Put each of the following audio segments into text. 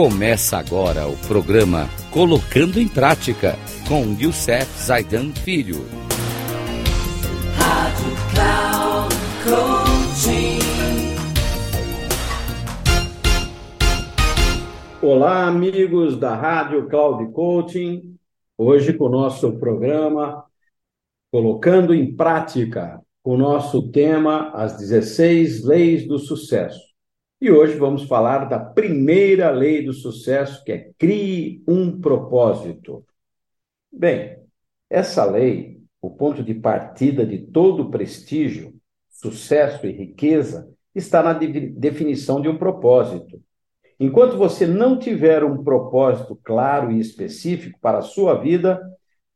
Começa agora o programa Colocando em Prática com Youssef Zaidan Filho. Rádio Cloud Coaching. Olá, amigos da Rádio Cloud Coaching. Hoje com o nosso programa Colocando em Prática, com o nosso tema As 16 Leis do Sucesso. E hoje vamos falar da primeira lei do sucesso, que é crie um propósito. Bem, essa lei, o ponto de partida de todo prestígio, sucesso e riqueza, está na de definição de um propósito. Enquanto você não tiver um propósito claro e específico para a sua vida,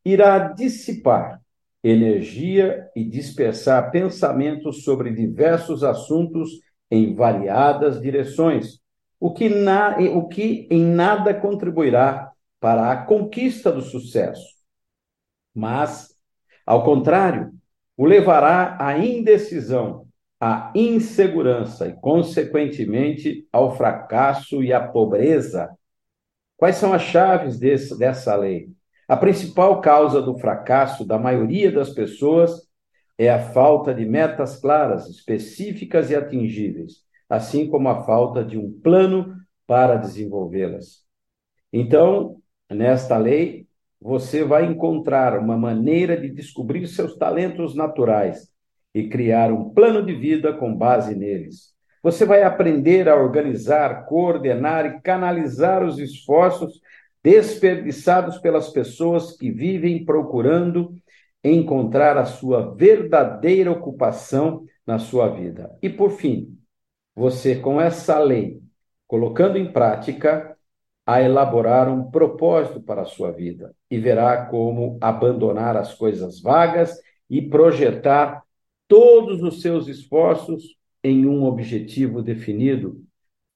irá dissipar energia e dispersar pensamentos sobre diversos assuntos em variadas direções, o que, na, o que em nada contribuirá para a conquista do sucesso. Mas, ao contrário, o levará à indecisão, à insegurança e, consequentemente, ao fracasso e à pobreza. Quais são as chaves desse, dessa lei? A principal causa do fracasso da maioria das pessoas é a falta de metas claras, específicas e atingíveis, assim como a falta de um plano para desenvolvê-las. Então, nesta lei, você vai encontrar uma maneira de descobrir seus talentos naturais e criar um plano de vida com base neles. Você vai aprender a organizar, coordenar e canalizar os esforços desperdiçados pelas pessoas que vivem procurando encontrar a sua verdadeira ocupação na sua vida. E por fim, você com essa lei, colocando em prática, a elaborar um propósito para a sua vida e verá como abandonar as coisas vagas e projetar todos os seus esforços em um objetivo definido,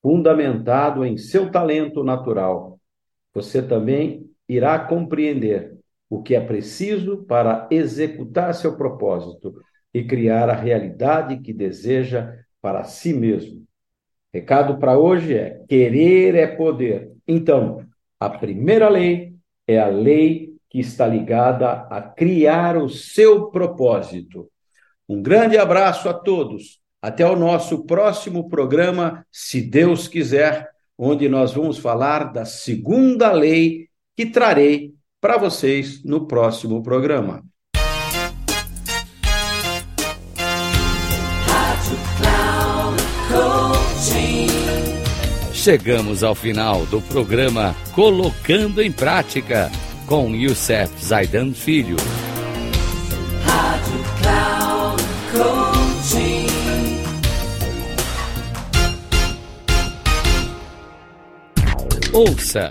fundamentado em seu talento natural. Você também irá compreender o que é preciso para executar seu propósito e criar a realidade que deseja para si mesmo. Recado para hoje é: querer é poder. Então, a primeira lei é a lei que está ligada a criar o seu propósito. Um grande abraço a todos. Até o nosso próximo programa, se Deus quiser, onde nós vamos falar da segunda lei que trarei para vocês no próximo programa. Chegamos ao final do programa Colocando em Prática com Youssef Zaidan Filho. Rádio. Ouça